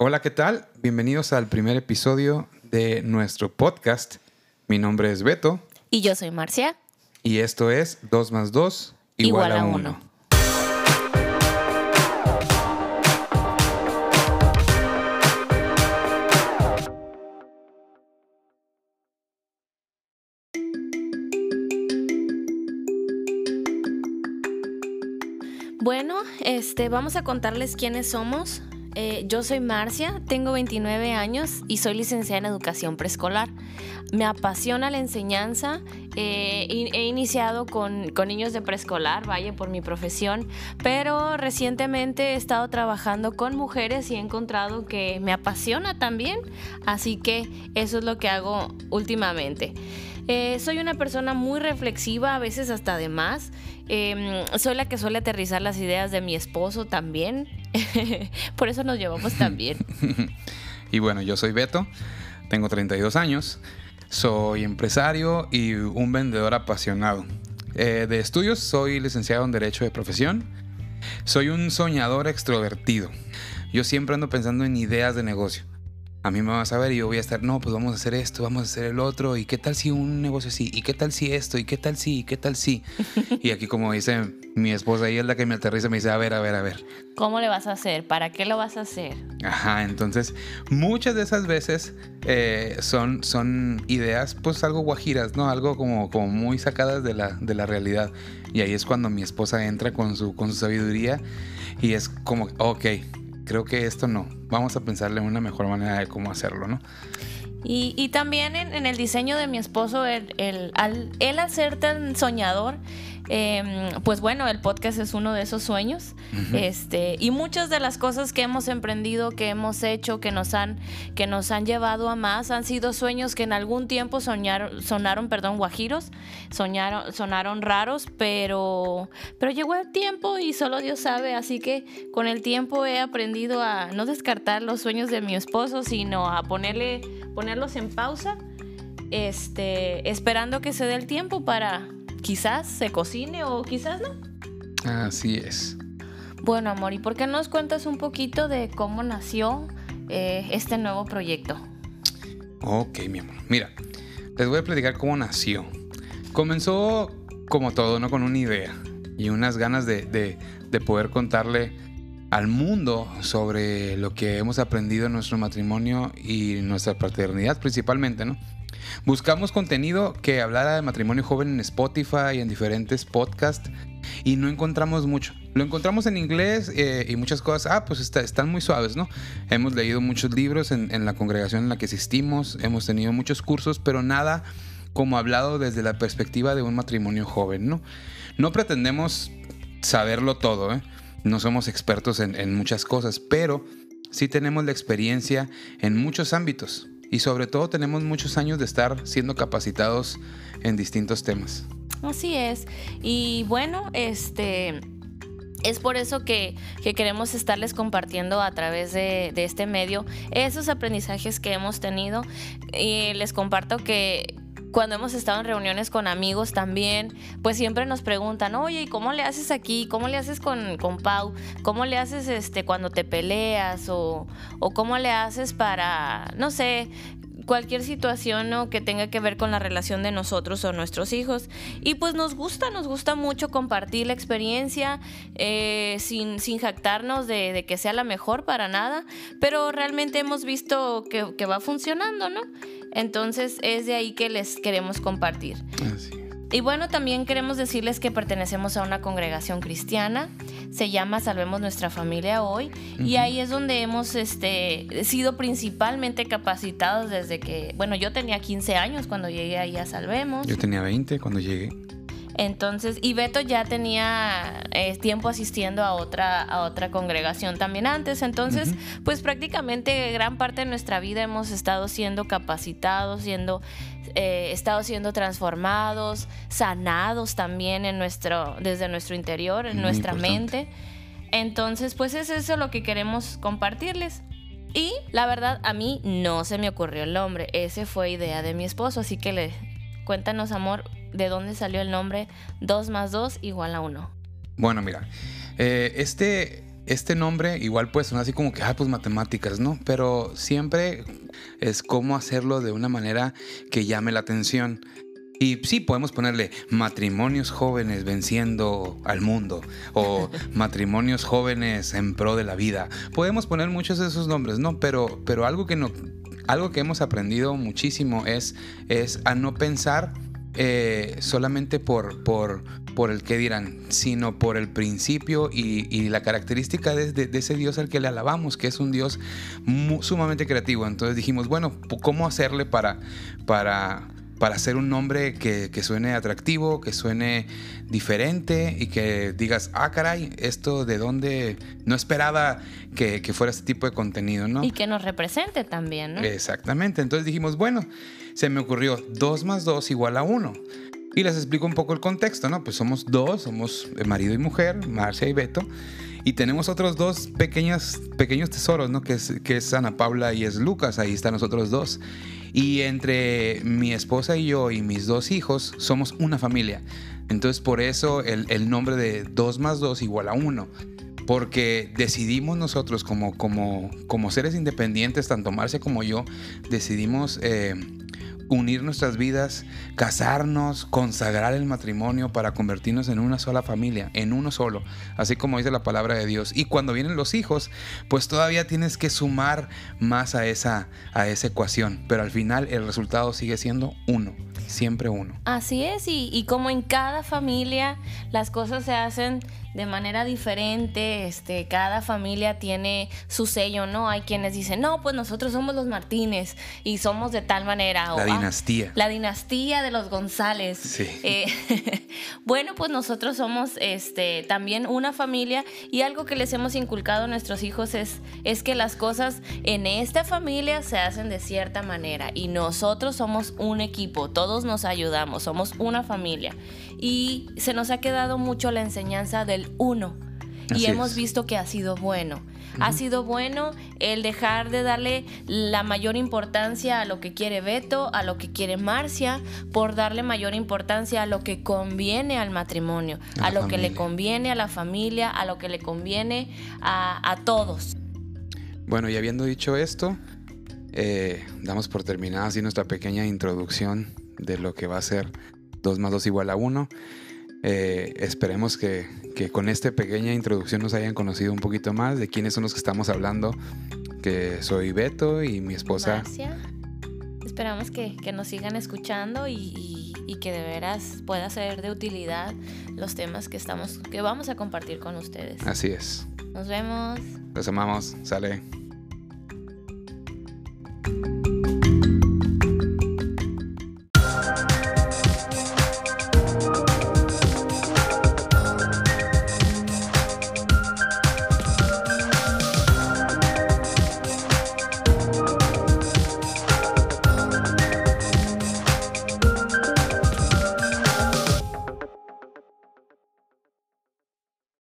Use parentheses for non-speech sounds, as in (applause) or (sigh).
Hola, ¿qué tal? Bienvenidos al primer episodio de nuestro podcast. Mi nombre es Beto. Y yo soy Marcia. Y esto es 2 más 2 igual, a 1. Bueno, este, vamos a contarles quiénes somos. Eh, yo soy Marcia, tengo 29 años y soy licenciada en educación preescolar. Me apasiona la enseñanza. Eh, he iniciado con, con, niños de preescolar, vaya por mi profesión, pero recientemente he estado trabajando con mujeres y he encontrado que me apasiona también, así que eso es lo que hago últimamente. Eh, soy una persona muy reflexiva, a veces hasta de más. Em, soy la que suele aterrizar las ideas de mi esposo también. (laughs) Por eso nos llevamos tan bien. (laughs) y bueno, yo soy Beto, tengo 32 años, soy empresario y un vendedor apasionado. Eh, de estudios soy licenciado en Derecho de Profesión. Soy un soñador extrovertido. Yo siempre ando pensando en ideas de negocio a mí me vas a ver y yo voy a estar, no, pues vamos a hacer esto, vamos a hacer el otro, y qué tal si un negocio así, y qué tal si esto, y qué tal si, y qué tal si. (laughs) y aquí como dice mi esposa, ella es la que me aterriza, me dice, a ver, a ver, a ver. ¿Cómo le vas a hacer? ¿Para qué lo vas a hacer? Ajá, entonces muchas de esas veces eh, son, son ideas pues algo guajiras, ¿no? Algo como, como muy sacadas de la, de la realidad. Y ahí es cuando mi esposa entra con su, con su sabiduría y es como, ok, creo que esto no. Vamos a pensarle una mejor manera de cómo hacerlo, ¿no? Y, también en, el diseño de mi esposo, el, el, al, él al ser tan soñador, Em, pues bueno, el podcast es uno de esos sueños. este, y muchas de las cosas que hemos emprendido, que hemos hecho, que nos han, que nos han llevado a más, han sido sueños que en algún tiempo soñaron, sonaron, perdón, guajiros, soñaron, sonaron raros, pero, pero llegó el tiempo y solo Dios sabe. Así que con el tiempo he aprendido a no descartar los sueños de mi esposo, sino a ponerle, ponerlos en pausa. Este, esperando que se dé el tiempo para, quizás se cocine o quizás no. Así es. Bueno, amor, ¿y por qué nos cuentas un poquito de cómo nació eh, este nuevo proyecto? Ok, mi amor. Mira, les voy a platicar cómo nació. Comenzó como todo, ¿no? Con una idea y unas ganas de, de poder contarle al mundo sobre lo que hemos aprendido en nuestro matrimonio y nuestra paternidad principalmente, ¿no? Buscamos contenido que hablara de matrimonio joven en Spotify y en diferentes podcasts y no encontramos mucho. Lo encontramos en inglés eh, y muchas cosas, ah, pues están muy suaves, ¿no? Hemos leído muchos libros en, la congregación en la que asistimos, hemos tenido muchos cursos, pero nada como hablado desde la perspectiva de un matrimonio joven, ¿no? No pretendemos saberlo todo, ¿eh? No somos expertos en muchas cosas, pero sí tenemos la experiencia en muchos ámbitos y sobre todo tenemos muchos años de estar siendo capacitados en distintos temas. Así es. Y bueno, este... Es por eso que, queremos estarles compartiendo a través de, este medio esos aprendizajes que hemos tenido. Y les comparto que, cuando hemos estado en reuniones con amigos también, pues siempre nos preguntan, oye, ¿y cómo le haces aquí? ¿Cómo le haces con, con Pau? ¿Cómo le haces este cuando te peleas? O, o cómo le haces para, no sé, cualquier situación ¿no? que tenga que ver con la relación de nosotros o nuestros hijos. Y pues nos gusta, nos gusta mucho compartir la experiencia eh, sin, sin, jactarnos de, que sea la mejor para nada, pero realmente hemos visto que, que va funcionando, ¿no? Entonces es de ahí que les queremos compartir. Y bueno, también queremos decirles que pertenecemos a una congregación cristiana, se llama Salvemos Nuestra Familia Hoy, y ahí es donde hemos este, sido principalmente capacitados desde que, bueno, yo tenía 15 años cuando llegué ahí a Salvemos. Yo tenía 20 cuando llegué. Entonces, y Beto ya tenía eh, tiempo asistiendo a otra, a otra congregación también antes. Entonces, pues prácticamente gran parte de nuestra vida hemos estado siendo capacitados, siendo, eh, estado siendo transformados, sanados también en nuestro, desde nuestro interior, en nuestra mente. Entonces, pues es eso lo que queremos compartirles. Y la verdad, a mí no se me ocurrió el nombre. Ese fue idea de mi esposo. Así que le cuéntanos, amor, de dónde salió el nombre 2 más 2 igual a 1. Bueno, mira, eh, este, este nombre igual pues son así como que, ah, pues matemáticas, ¿no? Pero siempre es cómo hacerlo de una manera que llame la atención. Y sí, podemos ponerle matrimonios jóvenes venciendo al mundo o (laughs) matrimonios jóvenes en pro de la vida. Podemos poner muchos de esos nombres, ¿no? Pero, pero algo, que no, algo que hemos aprendido muchísimo es, es a no pensar eh, solamente por, por, por el que dirán, sino por el principio y, la característica de, ese Dios al que le alabamos, que es un Dios sumamente creativo. Entonces dijimos, bueno, ¿cómo hacerle para, para, para hacer un nombre que, suene atractivo, que suene diferente y que digas, ah, caray, esto de dónde no esperaba que, que, fuera este tipo de contenido, ¿no? Y que nos represente también, ¿no? Exactamente. Entonces dijimos, bueno, se me ocurrió 2 más 2 igual a 1. Y les explico un poco el contexto, ¿no? Pues somos dos, somos marido y mujer, Marcia y Beto. Y tenemos otros dos pequeños, pequeños tesoros, ¿no? Que es, que es Ana Paula y es Lucas, ahí están nosotros dos. Y entre mi esposa y yo y mis dos hijos somos una familia. Entonces por eso el, el nombre de 2 más 2 igual a 1 porque decidimos nosotros como, como, como seres independientes, tanto Marcia como yo, decidimos eh, unir nuestras vidas, casarnos, consagrar el matrimonio para convertirnos en una sola familia, en uno solo, así como dice la palabra de Dios. Y cuando vienen los hijos, pues todavía tienes que sumar más a esa, a esa ecuación, pero al final el resultado sigue siendo uno, siempre uno. Así es, y, y como en cada familia las cosas se hacen de manera diferente, este, cada familia tiene su sello, ¿no? Hay quienes dicen, no, pues nosotros somos los Martínez y somos de tal manera. La dinastía. La dinastía de los González. Sí. Eh, (laughs) bueno, pues nosotros somos este, también una familia y algo que les hemos inculcado a nuestros hijos es, es que las cosas en esta familia se hacen de cierta manera y nosotros somos un equipo, todos nos ayudamos, somos una familia y se nos ha quedado mucho la enseñanza del uno y hemos visto que ha sido bueno. Ha sido bueno el dejar de darle la mayor importancia a lo que quiere Beto, a lo que quiere Marcia, por darle mayor importancia a lo que conviene al matrimonio, a, lo que le conviene a la familia, a lo que le conviene a, todos. Bueno, y habiendo dicho esto, eh, damos por terminada así nuestra pequeña introducción de lo que va a ser 2 más 2 igual a 1. Eh, esperemos que, con esta pequeña introducción nos hayan conocido un poquito más de quiénes son los que estamos hablando. Que soy Beto y mi esposa. Esperamos que, nos sigan escuchando y, que de veras pueda ser de utilidad los temas que, estamos, que vamos a compartir con ustedes. Así es. Nos vemos. Los amamos. Sale.